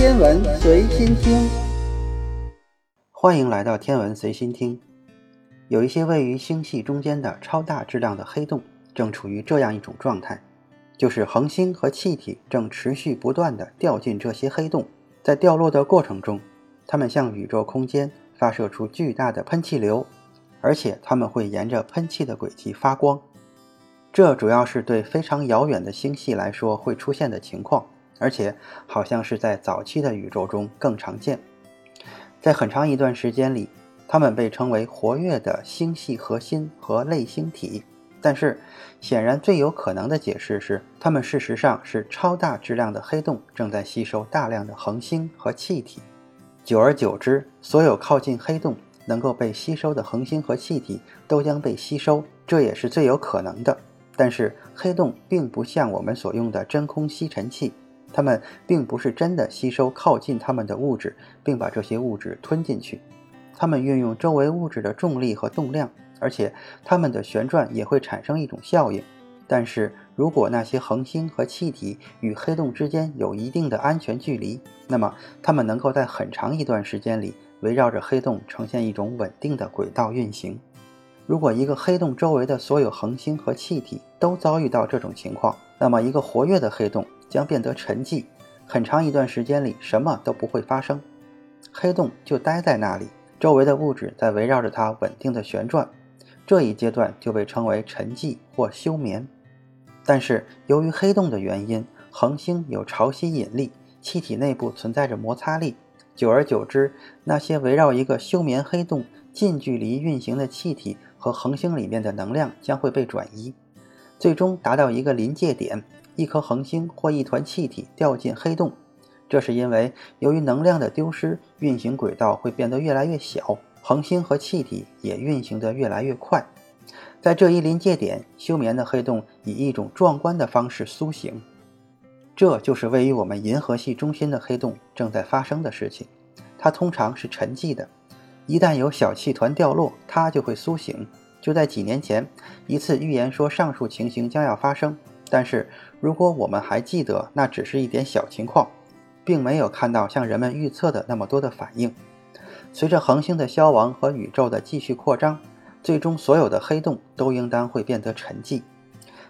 天文随心听，欢迎来到天文随心听。有一些位于星系中间的超大质量的黑洞，正处于这样一种状态，就是恒星和气体正持续不断地掉进这些黑洞，在掉落的过程中，它们向宇宙空间发射出巨大的喷气流，而且它们会沿着喷气的轨迹发光。这主要是对非常遥远的星系来说会出现的情况。而且好像是在早期的宇宙中更常见，在很长一段时间里，它们被称为活跃的星系核心和类星体。但是，显然最有可能的解释是，它们事实上是超大质量的黑洞正在吸收大量的恒星和气体。久而久之，所有靠近黑洞能够被吸收的恒星和气体都将被吸收，这也是最有可能的。但是，黑洞并不像我们所用的真空吸尘器。它们并不是真的吸收靠近它们的物质，并把这些物质吞进去。它们运用周围物质的重力和动量，而且它们的旋转也会产生一种效应。但是如果那些恒星和气体与黑洞之间有一定的安全距离，那么它们能够在很长一段时间里围绕着黑洞呈现一种稳定的轨道运行。如果一个黑洞周围的所有恒星和气体都遭遇到这种情况，那么一个活跃的黑洞。将变得沉寂，很长一段时间里什么都不会发生，黑洞就待在那里，周围的物质在围绕着它稳定的旋转，这一阶段就被称为沉寂或休眠。但是由于黑洞的原因，恒星有潮汐引力，气体内部存在着摩擦力，久而久之，那些围绕一个休眠黑洞近距离运行的气体和恒星里面的能量将会被转移，最终达到一个临界点。一颗恒星或一团气体掉进黑洞，这是因为由于能量的丢失，运行轨道会变得越来越小，恒星和气体也运行得越来越快。在这一临界点，休眠的黑洞以一种壮观的方式苏醒。这就是位于我们银河系中心的黑洞正在发生的事情。它通常是沉寂的，一旦有小气团掉落，它就会苏醒。就在几年前，一次预言说上述情形将要发生。但是，如果我们还记得，那只是一点小情况，并没有看到像人们预测的那么多的反应。随着恒星的消亡和宇宙的继续扩张，最终所有的黑洞都应当会变得沉寂，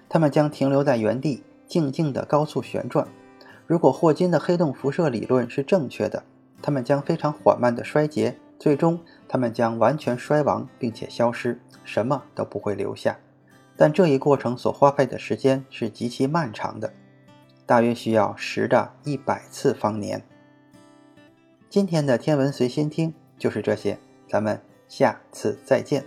它们将停留在原地，静静地高速旋转。如果霍金的黑洞辐射理论是正确的，它们将非常缓慢地衰竭，最终它们将完全衰亡并且消失，什么都不会留下。但这一过程所花费的时间是极其漫长的，大约需要十的一百次方年。今天的天文随心听就是这些，咱们下次再见。